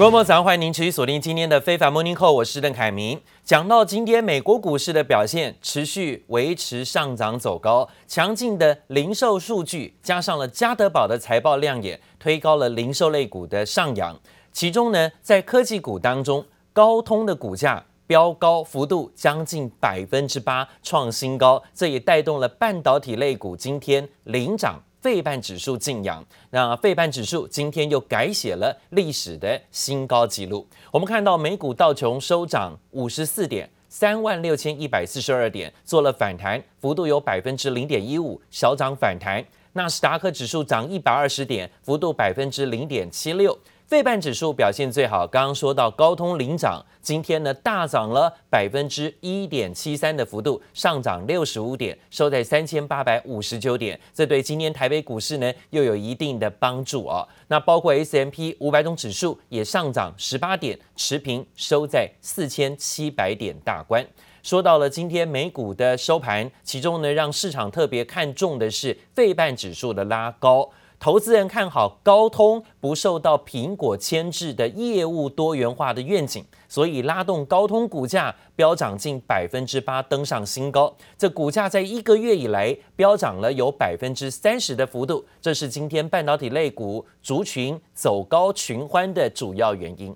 各位朋友，早上欢迎您持续锁定今天的非凡 Morning Call，我是邓凯明。讲到今天美国股市的表现，持续维持上涨走高，强劲的零售数据加上了家得宝的财报亮眼，推高了零售类股的上扬。其中呢，在科技股当中，高通的股价飙高幅度将近百分之八，创新高，这也带动了半导体类股今天领涨。费半指数静养，那费半指数今天又改写了历史的新高纪录。我们看到美股道琼收涨五十四点，三万六千一百四十二点，做了反弹，幅度有百分之零点一五，小涨反弹。纳斯达克指数涨一百二十点，幅度百分之零点七六。费半指数表现最好，刚刚说到高通领涨，今天呢大涨了百分之一点七三的幅度，上涨六十五点，收在三千八百五十九点，这对今天台北股市呢又有一定的帮助啊。那包括 S M P 五百种指数也上涨十八点，持平收在四千七百点大关。说到了今天美股的收盘，其中呢让市场特别看重的是费半指数的拉高。投资人看好高通不受到苹果牵制的业务多元化的愿景，所以拉动高通股价飙涨近百分之八，登上新高。这股价在一个月以来飙涨了有百分之三十的幅度，这是今天半导体类股族群走高群欢的主要原因。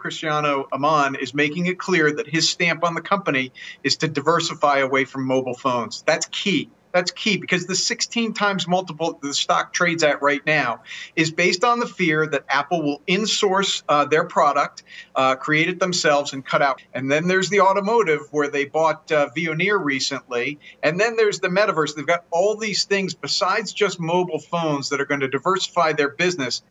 Cristiano Amon is making it clear that his stamp on the company is to diversify away from mobile phones. That's key. That's key because the 16 times multiple the stock trades at right now is based on the fear that Apple will insource uh, their product, uh, create it themselves, and cut out. And then there's the automotive where they bought uh, Veoneer recently. And then there's the metaverse. They've got all these things besides just mobile phones that are going to diversify their business.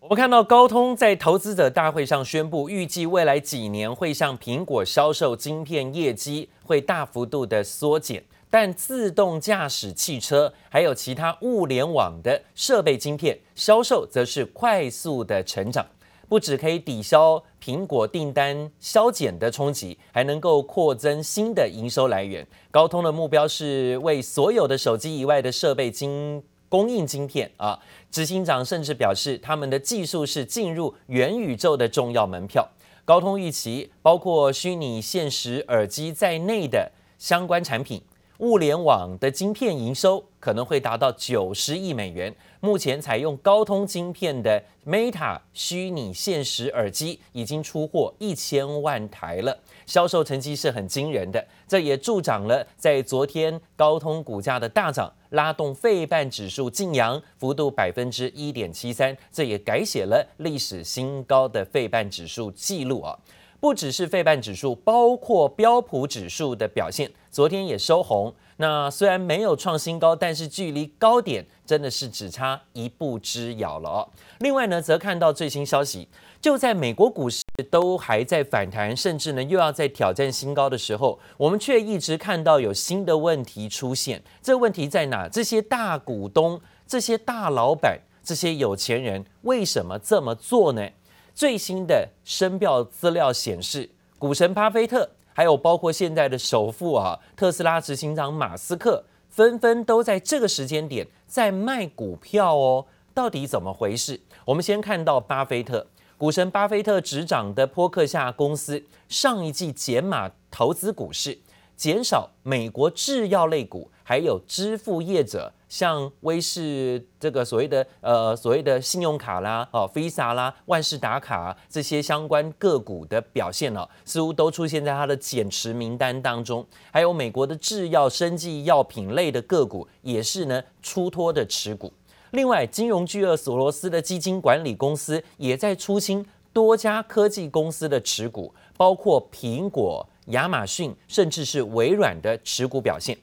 我们看到高通在投资者大会上宣布，预计未来几年会向苹果销售晶片业绩会大幅度的缩减。 但自动驾驶汽车还有其他物联网的设备晶片销售则是快速的成长，不只可以抵消苹果订单削减的冲击，还能够扩增新的营收来源。高通的目标是为所有的手机以外的设备晶供应晶片啊。执行长甚至表示，他们的技术是进入元宇宙的重要门票。高通预期，包括虚拟现实耳机在内的相关产品。物联网的晶片营收可能会达到九十亿美元。目前采用高通晶片的 Meta 虚拟现实耳机已经出货一千万台了，销售成绩是很惊人的。这也助长了在昨天高通股价的大涨，拉动费半指数劲扬，幅度百分之一点七三，这也改写了历史新高的费半指数记录啊。不只是费半指数，包括标普指数的表现，昨天也收红。那虽然没有创新高，但是距离高点真的是只差一步之遥了哦。另外呢，则看到最新消息，就在美国股市都还在反弹，甚至呢又要再挑战新高的时候，我们却一直看到有新的问题出现。这问题在哪？这些大股东、这些大老板、这些有钱人为什么这么做呢？最新的申报资料显示，股神巴菲特，还有包括现在的首富啊，特斯拉执行长马斯克，纷纷都在这个时间点在卖股票哦。到底怎么回事？我们先看到巴菲特，股神巴菲特执掌的波克夏公司，上一季减码投资股市，减少美国制药类股，还有支付业者。像威士这个所谓的呃所谓的信用卡啦，哦，Visa 啦，万事达卡这些相关个股的表现呢，似乎都出现在它的减持名单当中。还有美国的制药、生技药品类的个股也是呢出脱的持股。另外，金融巨鳄索罗斯的基金管理公司也在出清多家科技公司的持股，包括苹果、亚马逊，甚至是微软的持股表现。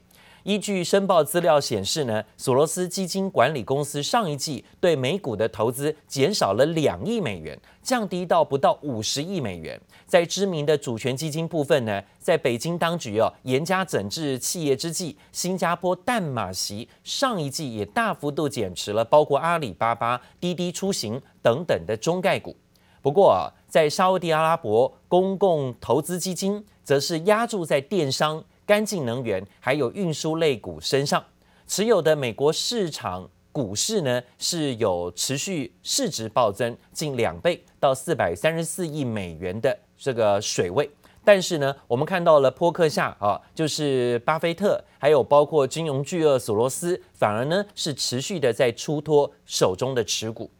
依据申报资料显示呢，索罗斯基金管理公司上一季对美股的投资减少了两亿美元，降低到不到五十亿美元。在知名的主权基金部分呢，在北京当局哦严加整治企业之际，新加坡淡马锡上一季也大幅度减持了包括阿里巴巴、滴滴出行等等的中概股。不过啊，在沙乌地阿拉伯公共投资基金则是压注在电商。干净能源还有运输类股身上持有的美国市场股市呢是有持续市值暴增近两倍到四百三十四亿美元的这个水位。但是呢，我们看到了波克夏啊，就是巴菲特，还有包括金融巨鳄索罗斯，反而呢是持续的在出脱手中的持股。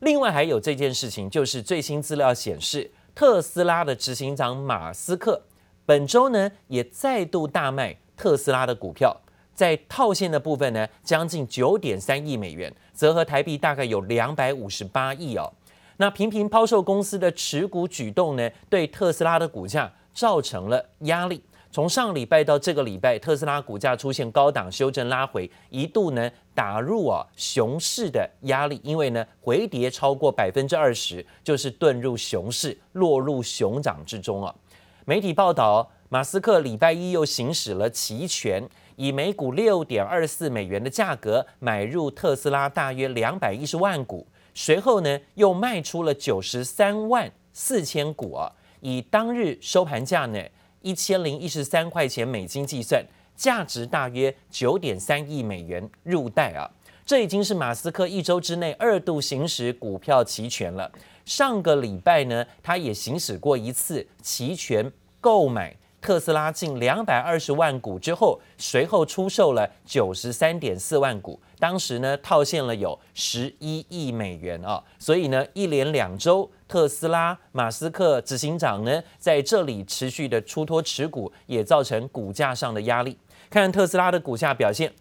另外还有这件事情，就是最新资料显示，特斯拉的执行长马斯克本周呢也再度大卖特斯拉的股票，在套现的部分呢，将近九点三亿美元，折合台币大概有两百五十八亿哦。那频频抛售公司的持股举动呢，对特斯拉的股价。造成了压力。从上礼拜到这个礼拜，特斯拉股价出现高档修正拉回，一度呢打入啊熊市的压力，因为呢回跌超过百分之二十，就是遁入熊市，落入熊掌之中啊。媒体报道，马斯克礼拜一又行使了期权，以每股六点二四美元的价格买入特斯拉大约两百一十万股，随后呢又卖出了九十三万四千股啊。以当日收盘价呢一千零一十三块钱美金计算，价值大约九点三亿美元入袋啊！这已经是马斯克一周之内二度行使股票期权了。上个礼拜呢，他也行使过一次期权购买。特斯拉近两百二十万股之后，随后出售了九十三点四万股，当时呢套现了有十一亿美元啊，所以呢一连两周，特斯拉马斯克执行长呢在这里持续的出脱持股，也造成股价上的压力。看特斯拉的股价表现，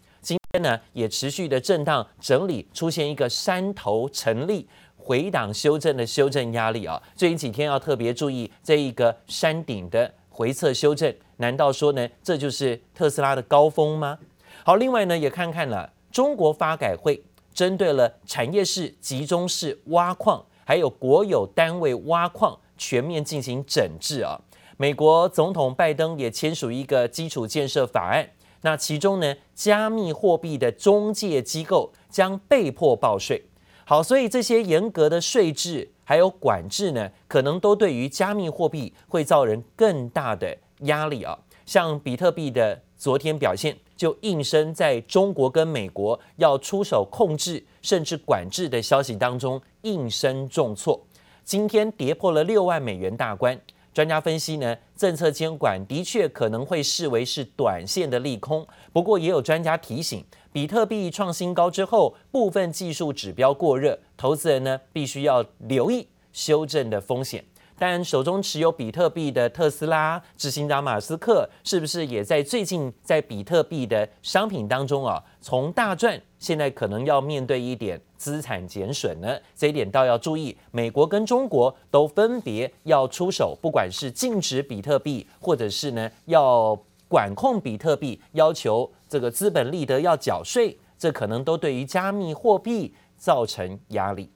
天呢也持续的震荡整理，出现一个山头成立回档修正的修正压力啊，最近几天要特别注意这一个山顶的。回测修正，难道说呢，这就是特斯拉的高峰吗？好，另外呢，也看看了中国发改会针对了产业式、集中式挖矿，还有国有单位挖矿全面进行整治啊。美国总统拜登也签署一个基础建设法案，那其中呢，加密货币的中介机构将被迫报税。好，所以这些严格的税制。还有管制呢，可能都对于加密货币会造成更大的压力啊。像比特币的昨天表现，就应声在中国跟美国要出手控制甚至管制的消息当中应声重挫。今天跌破了六万美元大关。专家分析呢，政策监管的确可能会视为是短线的利空。不过也有专家提醒。比特币创新高之后，部分技术指标过热，投资人呢必须要留意修正的风险。但手中持有比特币的特斯拉执行长马斯克，是不是也在最近在比特币的商品当中啊，从大赚，现在可能要面对一点资产减损呢？这一点倒要注意，美国跟中国都分别要出手，不管是禁止比特币，或者是呢要管控比特币，要求。这个资本利得要缴税，这可能都对于加密货币造成压力。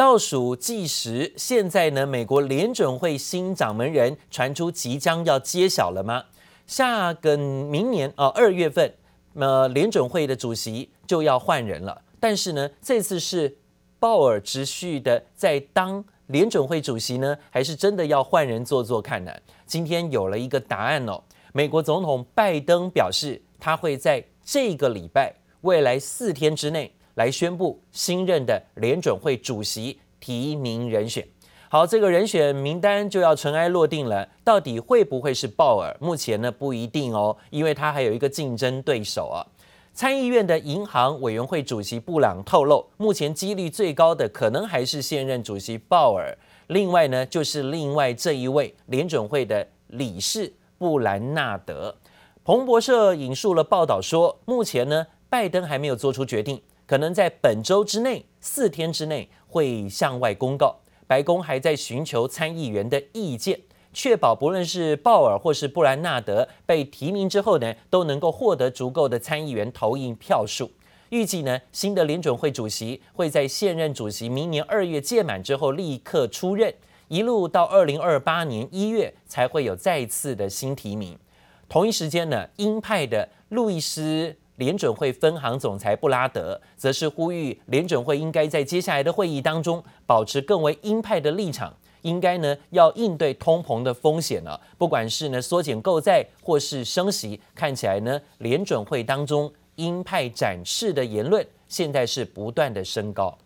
倒数计时，现在呢，美国联准会新掌门人传出即将要揭晓了吗？下个明年啊，二月份，呃，联准会的主席就要换人了。但是呢，这次是鲍尔持续的在当联准会主席呢，还是真的要换人做做看呢？今天有了一个答案哦。美国总统拜登表示，他会在这个礼拜未来四天之内来宣布新任的联准会主席提名人选。好，这个人选名单就要尘埃落定了，到底会不会是鲍尔？目前呢不一定哦，因为他还有一个竞争对手啊。参议院的银行委员会主席布朗透露，目前几率最高的可能还是现任主席鲍尔。另外呢，就是另外这一位联准会的理事。布兰纳德，彭博社引述了报道说，目前呢，拜登还没有做出决定，可能在本周之内，四天之内会向外公告。白宫还在寻求参议员的意见，确保不论是鲍尔或是布兰纳德被提名之后呢，都能够获得足够的参议员投印票数。预计呢，新的联准会主席会在现任主席明年二月届满之后立刻出任。一路到二零二八年一月才会有再次的新提名。同一时间呢，鹰派的路易斯联准会分行总裁布拉德则是呼吁联准会应该在接下来的会议当中保持更为鹰派的立场，应该呢要应对通膨的风险呢，不管是呢缩减购债或是升息，看起来呢联准会当中鹰派展示的言论，现在是不断的升高。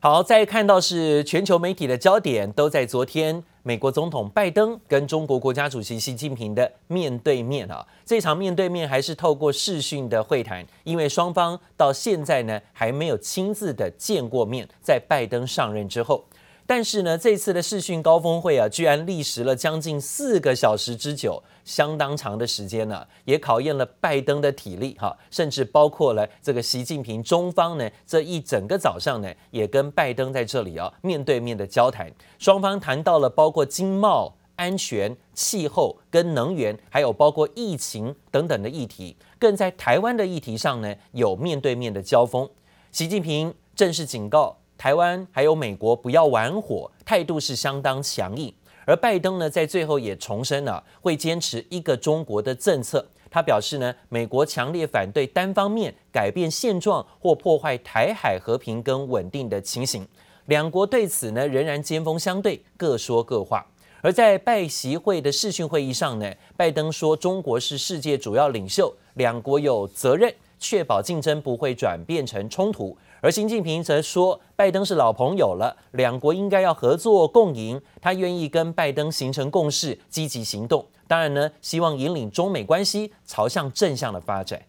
好，再看到是全球媒体的焦点都在昨天，美国总统拜登跟中国国家主席习近平的面对面啊，这场面对面还是透过视讯的会谈，因为双方到现在呢还没有亲自的见过面，在拜登上任之后。但是呢，这次的视讯高峰会啊，居然历时了将近四个小时之久，相当长的时间呢，也考验了拜登的体力哈，甚至包括了这个习近平中方呢，这一整个早上呢，也跟拜登在这里啊面对面的交谈，双方谈到了包括经贸、安全、气候跟能源，还有包括疫情等等的议题，更在台湾的议题上呢，有面对面的交锋。习近平正式警告。台湾还有美国不要玩火，态度是相当强硬。而拜登呢，在最后也重申了会坚持一个中国的政策。他表示呢，美国强烈反对单方面改变现状或破坏台海和平跟稳定的情形。两国对此呢，仍然针锋相对，各说各话。而在拜习会的视讯会议上呢，拜登说中国是世界主要领袖，两国有责任确保竞争不会转变成冲突。而习近平则说，拜登是老朋友了，两国应该要合作共赢。他愿意跟拜登形成共识，积极行动。当然呢，希望引领中美关系朝向正向的发展。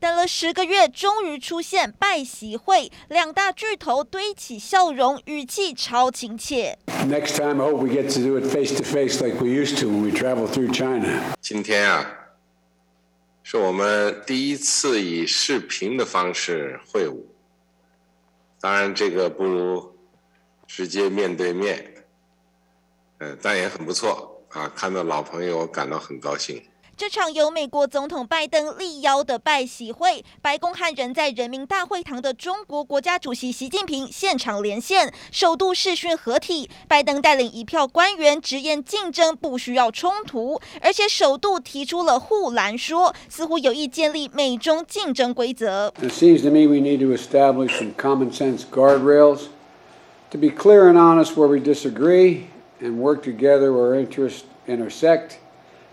等了十个月，终于出现拜习会，两大巨头堆起笑容，语气超亲切。Next time, I hope we get to do it face to face like we used to when we travel through China. 今天啊。是我们第一次以视频的方式会晤，当然这个不如直接面对面，嗯，但也很不错啊，看到老朋友，我感到很高兴。这场由美国总统拜登力邀的拜习会，白宫和人在人民大会堂的中国国家主席习近平现场连线，首度视讯合体。拜登带领一票官员直言竞争不需要冲突，而且首度提出了护栏说，似乎有意建立美中竞争规则。It seems to me we need to establish some common sense guardrails to be clear and honest where we disagree and work together where interests intersect.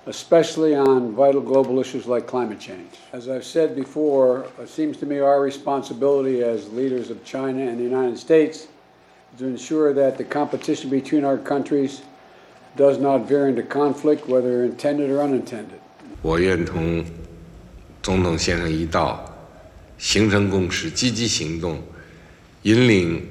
Especially on vital global issues like climate change. As I've said before, it seems to me our responsibility as leaders of China and the United States to ensure that the competition between our countries does not veer into conflict, whether intended or unintended. 我愿同总统先生一道，形成共识，积极行动，引领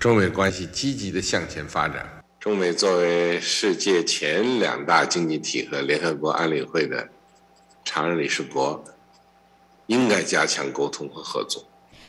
中美关系积极地向前发展。 中美作为世界前两大经济体和联合国安理会的常任理事国，应该加强沟通和合作。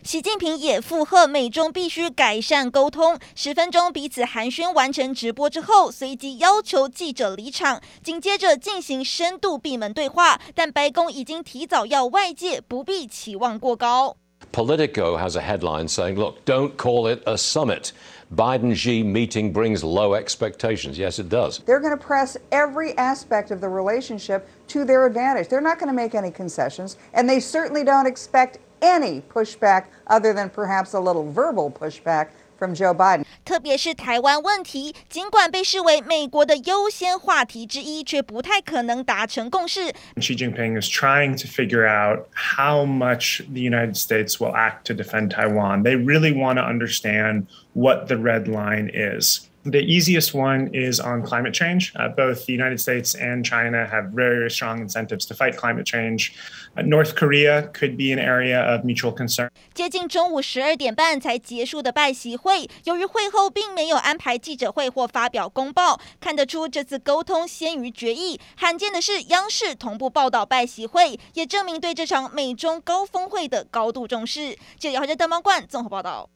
习近平也附和美中必须改善沟通。十分钟彼此寒暄完成直播之后，随即要求记者离场，紧接着进行深度闭门对话。但白宫已经提早要外界不必期望过高。Politico has a headline saying, "Look, don't call it a summit." Biden Xi meeting brings low expectations. Yes, it does. They're going to press every aspect of the relationship to their advantage. They're not going to make any concessions, and they certainly don't expect any pushback other than perhaps a little verbal pushback from Joe Biden. 特别是台湾问题，尽管被视为美国的优先话题之一，却不太可能达成共识。Xi Jinping is trying to figure out how much the United States will act to defend Taiwan. They really want to understand what the red line is. The easiest one is on climate change. Both the United States and China have very, very strong incentives to fight climate change. North Korea could be an area of mutual concern. 接近中午十二点半才结束的拜习会，由于会后并没有安排记者会或发表公报，看得出这次沟通先于决议。罕见的是，央视同步报道拜习会，也证明对这场美中高峰会的高度重视。记者姚振德、邓冠综合报道。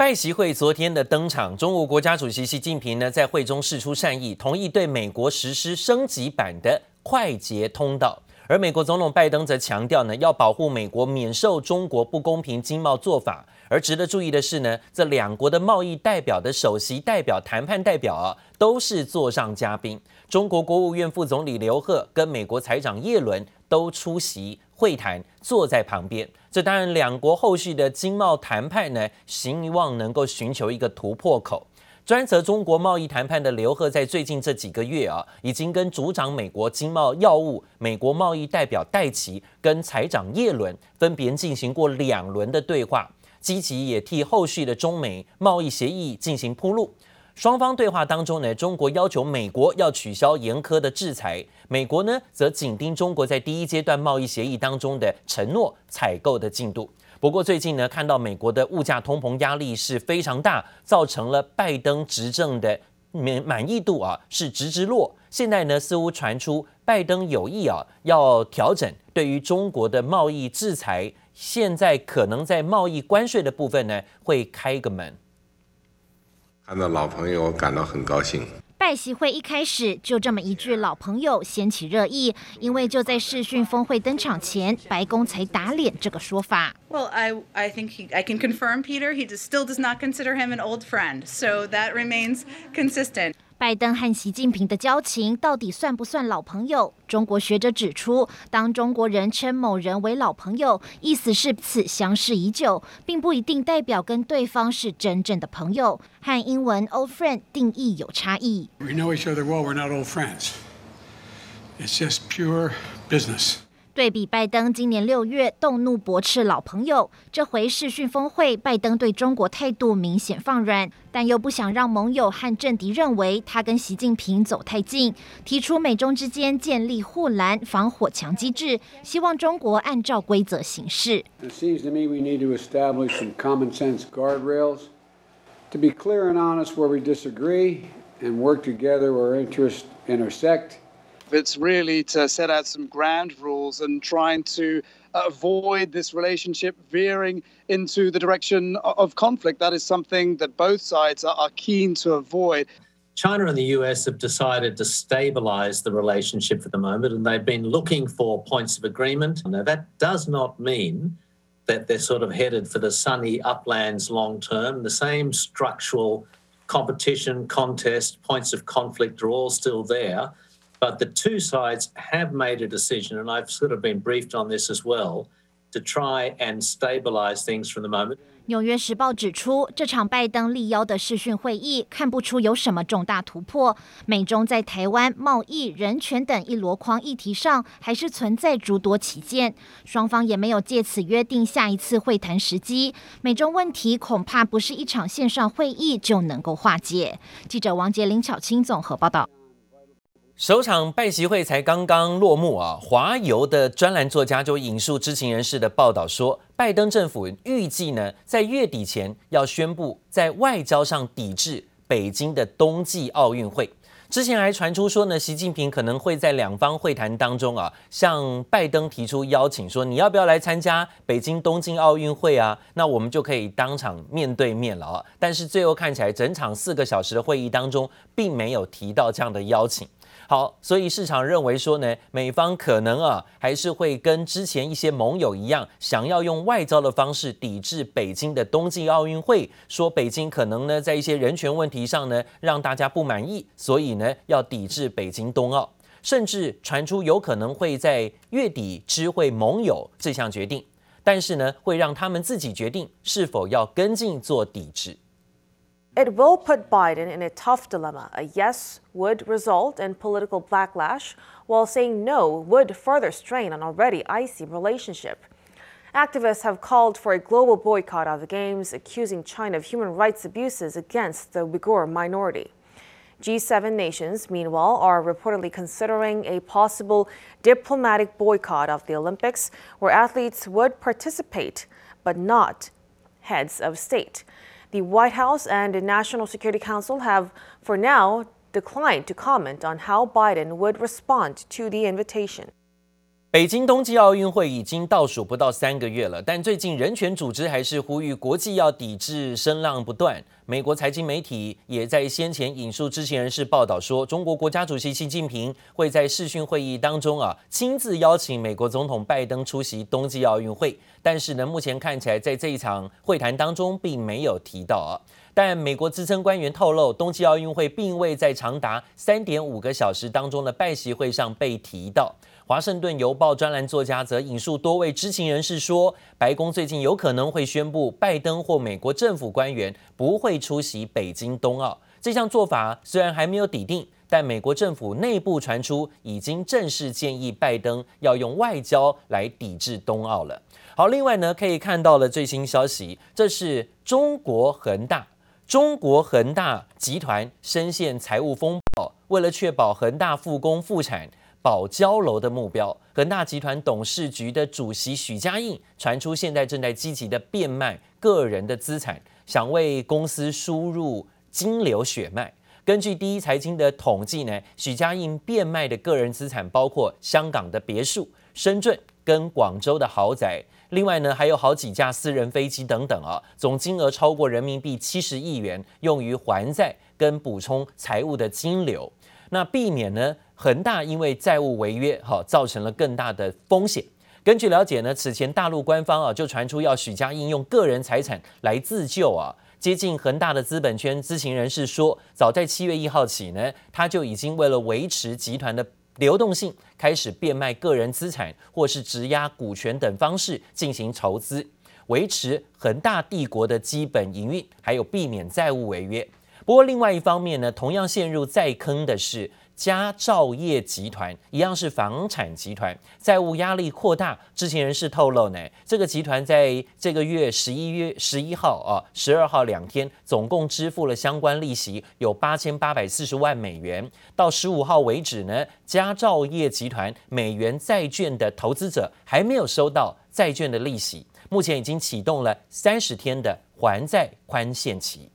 拜习会昨天的登场，中国国家主席习近平呢在会中释出善意，同意对美国实施升级版的快捷通道。而美国总统拜登则强调呢，要保护美国免受中国不公平经贸做法。而值得注意的是呢，这两国的贸易代表的首席代表、谈判代表啊，都是座上嘉宾。中国国务院副总理刘鹤跟美国财长叶伦都出席会谈，坐在旁边。这当然，两国后续的经贸谈判呢，希望能够寻求一个突破口。专责中国贸易谈判的刘鹤，在最近这几个月啊，已经跟主掌美国经贸药物美国贸易代表戴奇跟财长叶伦分别进行过两轮的对话，积极也替后续的中美贸易协议进行铺路。双方对话当中呢，中国要求美国要取消严苛的制裁，美国呢则紧盯中国在第一阶段贸易协议当中的承诺采购的进度。不过最近呢，看到美国的物价通膨压力是非常大，造成了拜登执政的满满意度啊是直直落。现在呢，似乎传出拜登有意啊要调整对于中国的贸易制裁，现在可能在贸易关税的部分呢会开个门。看到老朋友，感到很高兴。拜习会一开始就这么一句“老朋友”掀起热议，因为就在视讯峰会登场前，白宫才打脸这个说法。Well, I I think he, I can confirm, Peter, he still does not consider him an old friend, so that remains consistent. 拜登和习近平的交情到底算不算老朋友？中国学者指出，当中国人称某人为老朋友，意思是此相识已久，并不一定代表跟对方是真正的朋友，和英文 old friend 定义有差异。We know each other well, we're not old friends. It's just pure business. 对比拜登今年六月动怒驳斥老朋友，这回视讯峰会，拜登对中国态度明显放软，但又不想让盟友和政敌认为他跟习近平走太近，提出美中之间建立护栏防火墙机制，希望中国按照规则行事。It seems to me we need to establish some common sense guardrails to be clear and honest where we disagree and work together where interests intersect. It's really to set out some ground rules and trying to avoid this relationship veering into the direction of conflict. That is something that both sides are keen to avoid. China and the US have decided to stabilize the relationship for the moment, and they've been looking for points of agreement. Now, that does not mean that they're sort of headed for the sunny uplands long term. The same structural competition, contest, points of conflict are all still there. But the two sides have made a decision, and I've sort of been briefed on this as well, to try and stabilize things from the moment. 纽约时报指出，这场拜登力邀的视讯会议看不出有什么重大突破。美中在台湾、贸易、人权等一箩筐议题上，还是存在诸多歧见。双方也没有借此约定下一次会谈时机。美中问题恐怕不是一场线上会议就能够化解。记者王杰、林巧清综合报道。首场拜习会才刚刚落幕啊，华邮的专栏作家就引述知情人士的报道说，拜登政府预计呢在月底前要宣布在外交上抵制北京的冬季奥运会。之前还传出说呢，习近平可能会在两方会谈当中啊，向拜登提出邀请，说你要不要来参加北京东京奥运会啊？那我们就可以当场面对面了啊。但是最后看起来，整场四个小时的会议当中，并没有提到这样的邀请。好，所以市场认为说呢，美方可能啊，还是会跟之前一些盟友一样，想要用外交的方式抵制北京的冬季奥运会，说北京可能呢在一些人权问题上呢让大家不满意，所以呢要抵制北京冬奥，甚至传出有可能会在月底知会盟友这项决定，但是呢会让他们自己决定是否要跟进做抵制。It will put Biden in a tough dilemma. A yes would result in political backlash, while saying no would further strain an already icy relationship. Activists have called for a global boycott of the Games, accusing China of human rights abuses against the Uyghur minority. G7 nations, meanwhile, are reportedly considering a possible diplomatic boycott of the Olympics, where athletes would participate, but not heads of state. The White House and the National Security Council have, for now, declined to comment on how Biden would respond to the invitation. 北京冬季奥运会已经倒数不到三个月了，但最近人权组织还是呼吁国际要抵制，声浪不断。美国财经媒体也在先前引述知情人士报道说，中国国家主席习近平会在视讯会议当中啊，亲自邀请美国总统拜登出席冬季奥运会。但是呢，目前看起来在这一场会谈当中并没有提到啊。但美国资深官员透露，冬季奥运会并未在长达三点五个小时当中的拜习会上被提到。华盛顿邮报专栏作家则引述多位知情人士说，白宫最近有可能会宣布，拜登或美国政府官员不会出席北京冬奥。这项做法虽然还没有底定，但美国政府内部传出已经正式建议拜登要用外交来抵制冬奥了。好，另外呢，可以看到了最新消息，这是中国恒大，中国恒大集团深陷财务风暴，为了确保恒大复工复产。保交楼的目标，恒大集团董事局的主席许家印传出，现在正在积极的变卖个人的资产，想为公司输入金流血脉。根据第一财经的统计呢，许家印变卖的个人资产包括香港的别墅、深圳跟广州的豪宅，另外呢还有好几架私人飞机等等啊，总金额超过人民币七十亿元，用于还债跟补充财务的金流。那避免呢，恒大因为债务违约，哈，造成了更大的风险。根据了解呢，此前大陆官方啊就传出要许家印用个人财产来自救啊。接近恒大的资本圈知情人士说，早在七月一号起呢，他就已经为了维持集团的流动性，开始变卖个人资产或是质押股权等方式进行筹资，维持恒大帝国的基本营运，还有避免债务违约。不过另外一方面呢，同样陷入债坑的是。佳兆业集团一样是房产集团，债务压力扩大。知情人士透露呢，这个集团在这个月十一月十一号啊、十二号两天，总共支付了相关利息有八千八百四十万美元。到十五号为止呢，佳兆业集团美元债券的投资者还没有收到债券的利息。目前已经启动了三十天的还债宽限期。